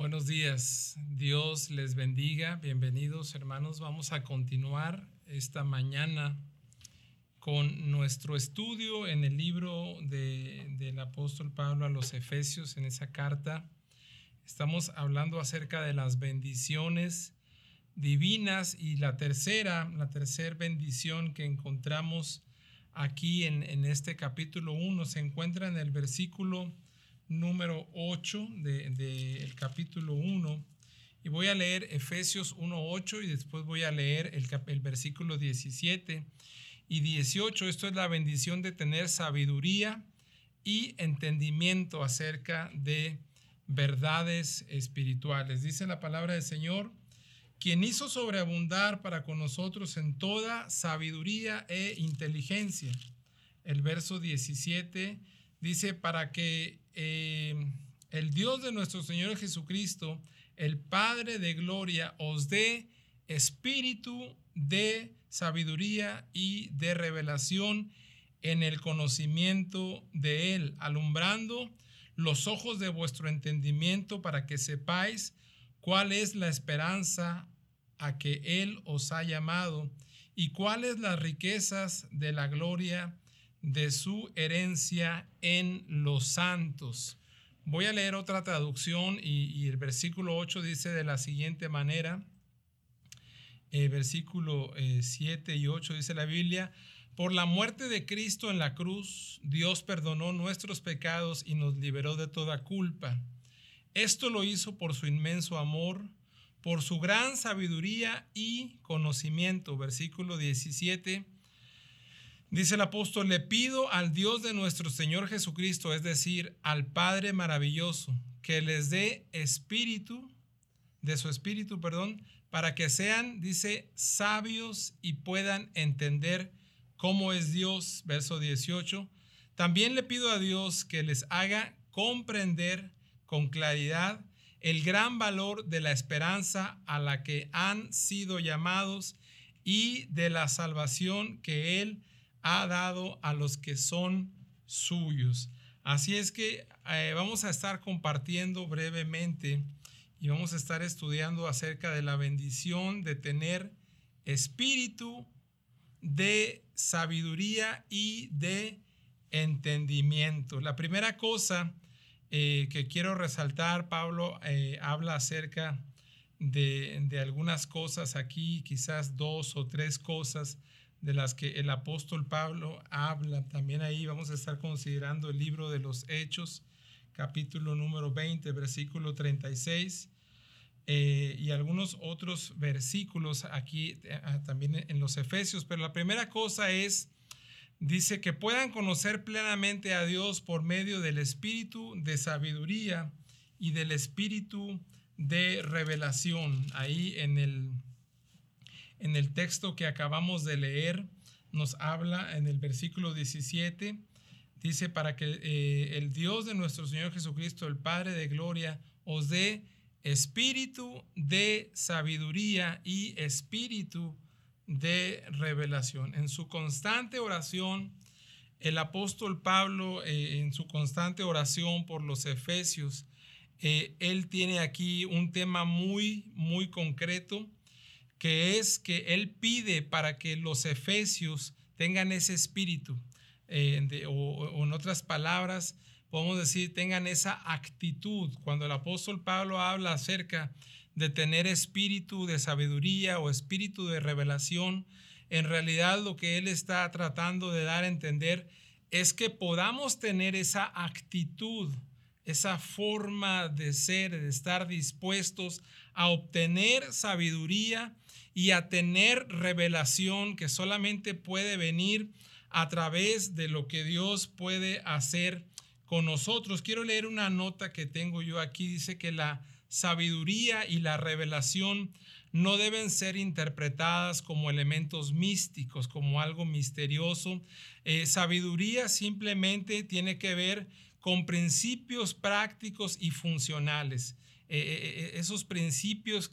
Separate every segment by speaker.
Speaker 1: Buenos días, Dios les bendiga, bienvenidos hermanos. Vamos a continuar esta mañana con nuestro estudio en el libro del apóstol Pablo a los Efesios, en esa carta. Estamos hablando acerca de las bendiciones divinas y la tercera, la tercera bendición que encontramos aquí en, este capítulo 1 se encuentra en el versículo número 8 del de, capítulo 1. Y voy a leer Efesios 1.8 y después voy a leer el, el versículo 17 y 18. Esto es la bendición de tener sabiduría y entendimiento acerca de verdades espirituales. Dice la palabra del Señor, quien hizo sobreabundar para con nosotros en toda sabiduría e inteligencia. El verso 17 dice, para que eh, el Dios de nuestro Señor Jesucristo, el Padre de gloria, os dé espíritu de sabiduría y de revelación en el conocimiento de Él, alumbrando los ojos de vuestro entendimiento para que sepáis cuál es la esperanza a que Él os ha llamado y cuáles las riquezas de la gloria de su herencia en los santos. Voy a leer otra traducción y, el versículo 8 dice de la siguiente manera. El versículo 7 eh, y 8 dice la Biblia, por la muerte de Cristo en la cruz, Dios perdonó nuestros pecados y nos liberó de toda culpa. Esto lo hizo por su inmenso amor, por su gran sabiduría y conocimiento. Versículo 17 Dice el apóstol, le pido al Dios de nuestro Señor Jesucristo, es decir, al Padre maravilloso, que les dé espíritu, de su espíritu, perdón, para que sean, dice, sabios y puedan entender cómo es Dios, verso 18. También le pido a Dios que les haga comprender con claridad el gran valor de la esperanza a la que han sido llamados y de la salvación que Él ha dado a los que son suyos. Así es que eh, vamos a estar compartiendo brevemente y vamos a estar estudiando acerca de la bendición de tener espíritu de sabiduría y de entendimiento. La primera cosa eh, que quiero resaltar, Pablo eh, habla acerca de, de, algunas cosas aquí, quizás dos o tres cosas de las que el apóstol Pablo habla. También ahí vamos a estar considerando el libro de los Hechos, capítulo número 20, versículo 36, eh, y algunos otros versículos aquí ah, también en los Efesios. Pero la primera cosa es, dice que puedan conocer plenamente a Dios por medio del espíritu de sabiduría y del espíritu de revelación. Ahí en el en el texto que acabamos de leer, nos habla en el versículo 17, dice, para que eh, el Dios de nuestro Señor Jesucristo, el Padre de Gloria, os dé espíritu de sabiduría y espíritu de revelación. En su constante oración, el apóstol Pablo, eh, en su constante oración por los efesios, eh, él tiene aquí un tema muy, muy concreto que es que él pide para que los efesios tengan ese espíritu, eh, o, en otras palabras, podemos decir, tengan esa actitud. Cuando el apóstol Pablo habla acerca de tener espíritu de sabiduría o espíritu de revelación, en realidad lo que él está tratando de dar a entender es que podamos tener esa actitud, esa forma de ser, de estar dispuestos a obtener sabiduría y a tener revelación que solamente puede venir a través de lo que Dios puede hacer con nosotros. Quiero leer una nota que tengo yo aquí. Dice que la sabiduría y la revelación no deben ser interpretadas como elementos místicos, como algo misterioso. Eh, sabiduría simplemente tiene que ver con principios prácticos y funcionales. eh, esos principios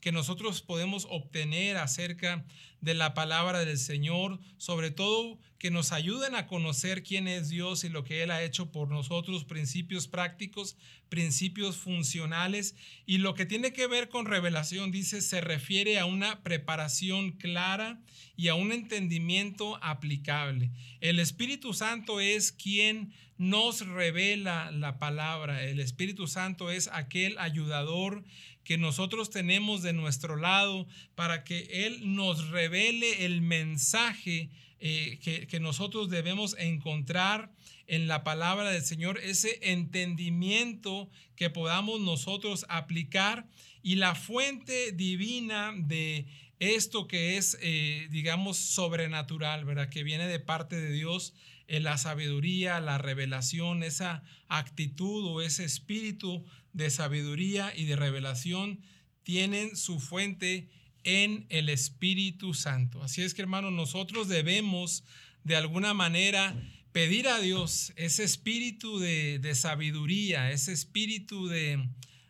Speaker 1: que nosotros podemos obtener acerca de la palabra del Señor, sobre todo que nos ayuden a conocer quién es Dios y lo que Él ha hecho por nosotros, principios prácticos, principios funcionales. Y lo que tiene que ver con revelación, dice, se refiere a una preparación clara y a un entendimiento aplicable. El Espíritu Santo es quien nos revela la palabra. El Espíritu Santo es aquel ayudador que nosotros tenemos de nuestro lado para que Él nos revele el mensaje eh, que, que nosotros debemos encontrar en la palabra del Señor, ese entendimiento que podamos nosotros aplicar y la fuente divina de esto que es, eh, digamos, sobrenatural, ¿verdad? Que viene de parte de Dios, la sabiduría, la revelación, esa actitud o ese espíritu de sabiduría y de revelación tienen su fuente en el Espíritu Santo. Así es que hermanos, nosotros debemos de alguna manera pedir a Dios ese espíritu de, sabiduría, ese espíritu de,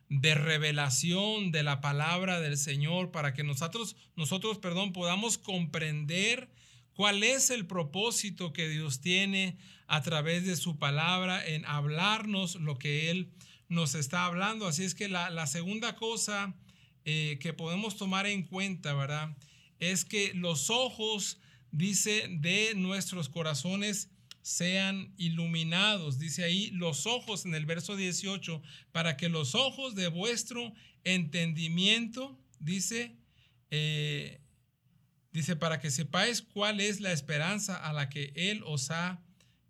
Speaker 1: de, revelación de la palabra del Señor para que nosotros, nosotros, perdón, podamos comprender cuál es el propósito que Dios tiene a través de su palabra en hablarnos lo que Él nos está hablando. Así es que la, segunda cosa eh, que podemos tomar en cuenta, ¿verdad? Es que los ojos, dice, de nuestros corazones sean iluminados. Dice ahí los ojos en el verso 18, para que los ojos de vuestro entendimiento, dice, eh, dice, para que sepáis cuál es la esperanza a la que Él os ha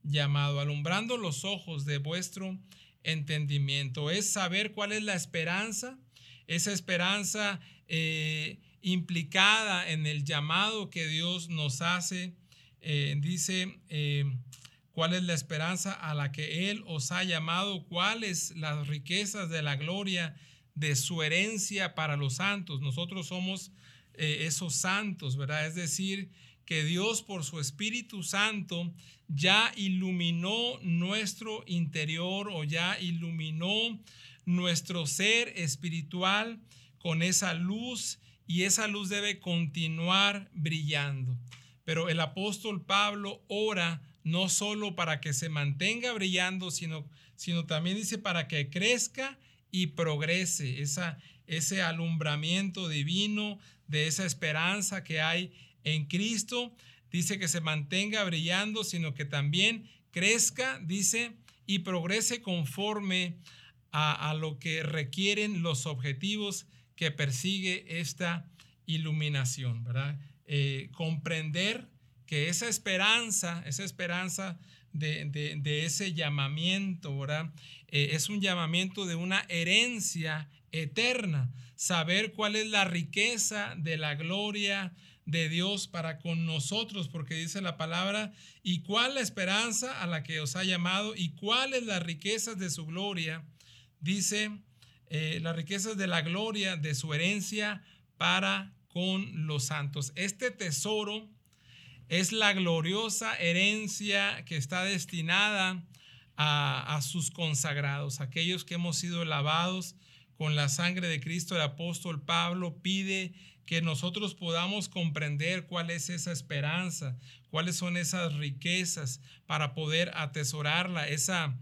Speaker 1: llamado, alumbrando los ojos de vuestro entendimiento, es saber cuál es la esperanza, esa esperanza eh, implicada en el llamado que Dios nos hace. Eh, dice, eh, cuál es la esperanza a la que Él os ha llamado, cuáles las riquezas de la gloria de su herencia para los santos. Nosotros somos esos santos, ¿verdad? Es decir, que Dios por su Espíritu Santo ya iluminó nuestro interior o ya iluminó nuestro ser espiritual con esa luz y esa luz debe continuar brillando. Pero el apóstol Pablo ora no solo para que se mantenga brillando, sino, sino también dice para que crezca y progrese esa, ese alumbramiento divino de esa esperanza que hay en Cristo, dice que se mantenga brillando, sino que también crezca, dice, y progrese conforme a, lo que requieren los objetivos que persigue esta iluminación, ¿verdad? Eh, comprender que esa esperanza, esa esperanza de, ese llamamiento, ¿verdad? Eh, es un llamamiento de una herencia eterna, saber cuál es la riqueza de la gloria de Dios para con nosotros, porque dice la palabra, y cuál la esperanza a la que os ha llamado, y cuáles las riquezas de su gloria, dice, eh, las riquezas de la gloria de su herencia para con los santos. Este tesoro es la gloriosa herencia que está destinada a, a sus consagrados, aquellos que hemos sido lavados con la sangre de Cristo. El apóstol Pablo pide que nosotros podamos comprender cuál es esa esperanza, cuáles son esas riquezas para poder atesorarla, esa,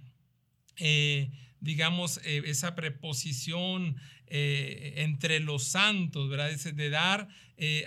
Speaker 1: eh, digamos, eh, esa preposición eh, entre los santos, ¿verdad? De dar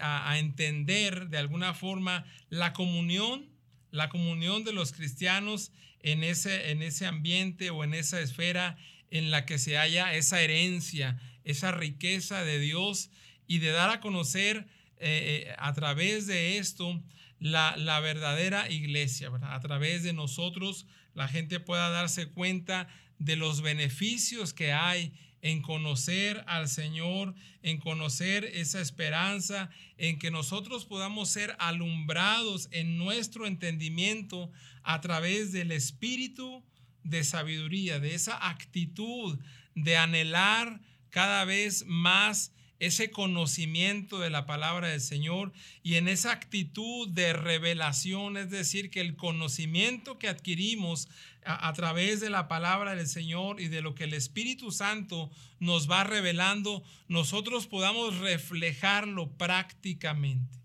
Speaker 1: a, a entender de alguna forma la comunión, la comunión de los cristianos en ese, en ese ambiente o en esa esfera en la que se halla esa herencia, esa riqueza de Dios y de dar a conocer eh, eh, a través de esto la, verdadera iglesia, a través de nosotros la gente pueda darse cuenta de los beneficios que hay en conocer al Señor, en conocer esa esperanza, en que nosotros podamos ser alumbrados en nuestro entendimiento a través del espíritu de sabiduría, de esa actitud de anhelar cada vez más ese conocimiento de la palabra del Señor y en esa actitud de revelación, es decir, que el conocimiento que adquirimos a, través de la palabra del Señor y de lo que el Espíritu Santo nos va revelando, nosotros podamos reflejarlo prácticamente.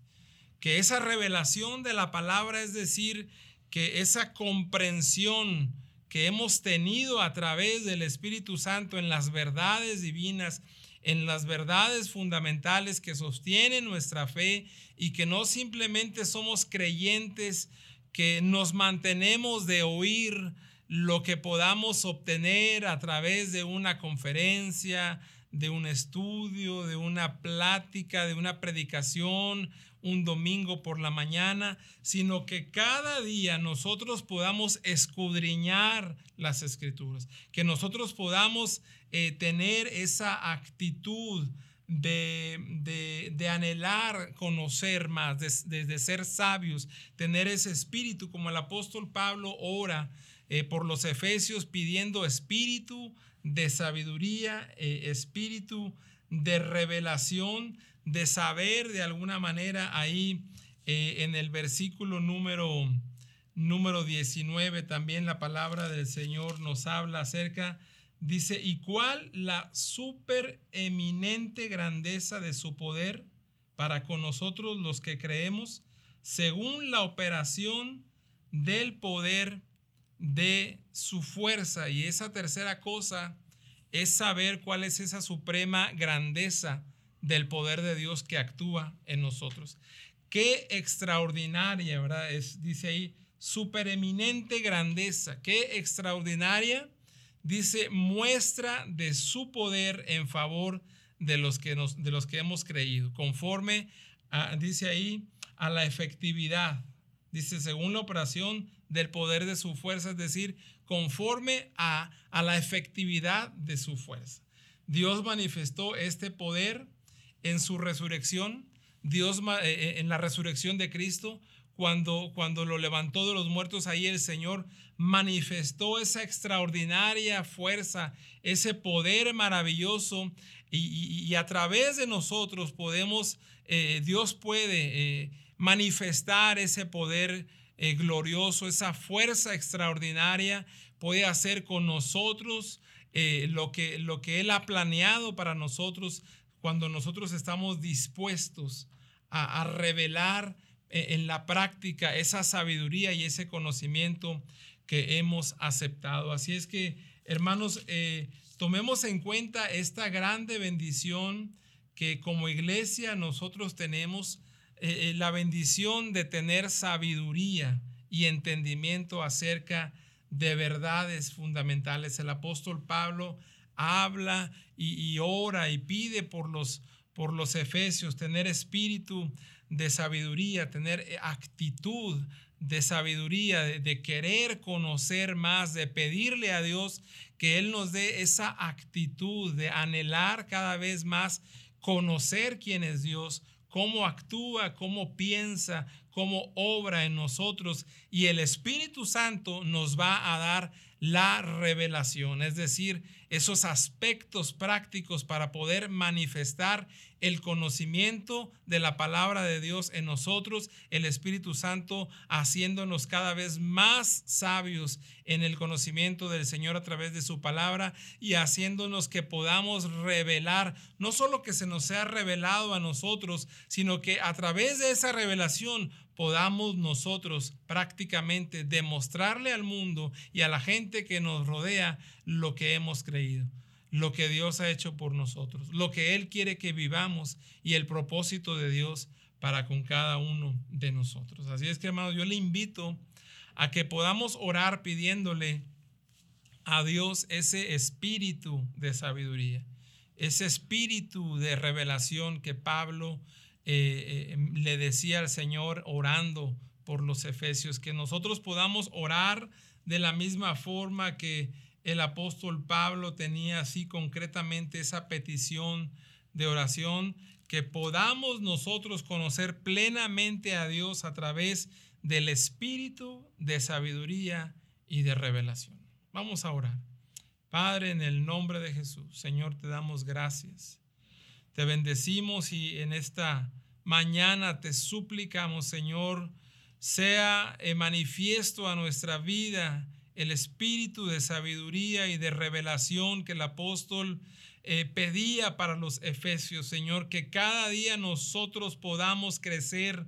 Speaker 1: Que esa revelación de la palabra, es decir, que esa comprensión que hemos tenido a través del Espíritu Santo en las verdades divinas, en las verdades fundamentales que sostienen nuestra fe y que no simplemente somos creyentes, que nos mantenemos de oír lo que podamos obtener a través de una conferencia, de un estudio, de una plática, de una predicación, un domingo por la mañana, sino que cada día nosotros podamos escudriñar las escrituras, que nosotros podamos eh, tener esa actitud de, de, anhelar conocer más, de, ser sabios, tener ese espíritu, como el apóstol Pablo ora eh, por los efesios pidiendo espíritu de sabiduría, eh, espíritu de revelación, de saber de alguna manera ahí eh, en el versículo número, número 19 también la palabra del Señor nos habla acerca, dice, ¿y cuál la supereminente grandeza de su poder para con nosotros los que creemos, según la operación del poder de su fuerza? Y esa tercera cosa es saber cuál es esa suprema grandeza del poder de Dios que actúa en nosotros. Qué extraordinaria, ¿verdad? Es, dice ahí, supereminente grandeza. Qué extraordinaria, dice, muestra de su poder en favor de los que, nos, de los que hemos creído, conforme, dice ahí, a la efectividad. Dice, según la operación del poder de su fuerza, es decir, conforme a, a la efectividad de su fuerza. Dios manifestó este poder en su resurrección, Dios eh, eh, en la resurrección de Cristo, cuando, cuando lo levantó de los muertos, ahí el Señor manifestó esa extraordinaria fuerza, ese poder maravilloso y, a través de nosotros podemos, eh, Dios puede manifestar ese poder glorioso, esa fuerza extraordinaria, puede hacer con nosotros lo, que, lo que Él ha planeado para nosotros cuando nosotros estamos dispuestos a, revelar eh, en la práctica esa sabiduría y ese conocimiento que hemos aceptado. Así es que, hermanos, eh, tomemos en cuenta esta grande bendición que como iglesia nosotros tenemos, eh, la bendición de tener sabiduría y entendimiento acerca de verdades fundamentales. El apóstol Pablo habla y, ora y pide por los, por los efesios, tener espíritu de sabiduría, tener eh, actitud de sabiduría, de, querer conocer más, de pedirle a Dios que Él nos dé esa actitud de anhelar cada vez más conocer quién es Dios, cómo actúa, cómo piensa, cómo obra en nosotros. Y el Espíritu Santo nos va a dar la revelación, es decir, esos aspectos prácticos para poder manifestar el conocimiento de la palabra de Dios en nosotros, el Espíritu Santo haciéndonos cada vez más sabios en el conocimiento del Señor a través de su palabra y haciéndonos que podamos revelar, no solo que se nos sea revelado a nosotros, sino que a través de esa revelación podamos nosotros prácticamente demostrarle al mundo y a la gente que nos rodea lo que hemos creído, lo que Dios ha hecho por nosotros, lo que Él quiere que vivamos y el propósito de Dios para con cada uno de nosotros. Así es que, hermanos, yo le invito a que podamos orar pidiéndole a Dios ese espíritu de sabiduría, ese espíritu de revelación que Pablo eh, eh, le decía al Señor orando por los efesios, que nosotros podamos orar de la misma forma que el apóstol Pablo tenía así concretamente esa petición de oración, que podamos nosotros conocer plenamente a Dios a través del espíritu de sabiduría y de revelación. Vamos a orar. Padre, en el nombre de Jesús, Señor, te damos gracias. Te bendecimos y en esta mañana te suplicamos, Señor, sea manifiesto a nuestra vida el espíritu de sabiduría y de revelación que el apóstol eh, pedía para los efesios, Señor, que cada día nosotros podamos crecer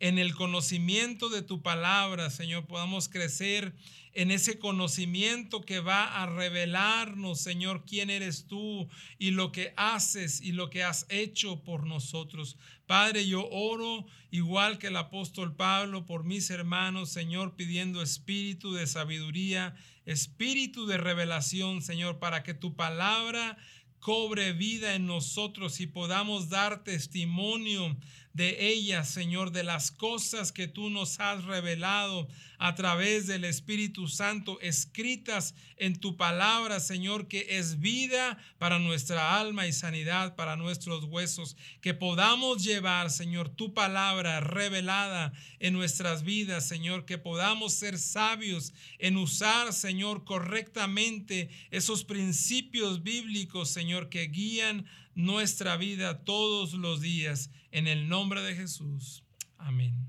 Speaker 1: en el conocimiento de tu palabra, Señor, podamos crecer en ese conocimiento que va a revelarnos, Señor, quién eres tú y lo que haces y lo que has hecho por nosotros. Padre, yo oro igual que el apóstol Pablo por mis hermanos, Señor, pidiendo espíritu de sabiduría, espíritu de revelación, Señor, para que tu palabra cobre vida en nosotros y podamos dar testimonio de ellas, Señor, de las cosas que tú nos has revelado a través del Espíritu Santo, escritas en tu palabra, Señor, que es vida para nuestra alma y sanidad para nuestros huesos. Que podamos llevar, Señor, tu palabra revelada en nuestras vidas, Señor, que podamos ser sabios en usar, Señor, correctamente esos principios bíblicos, Señor, que guían nuestra vida todos los días. En el nombre de Jesús. Amén.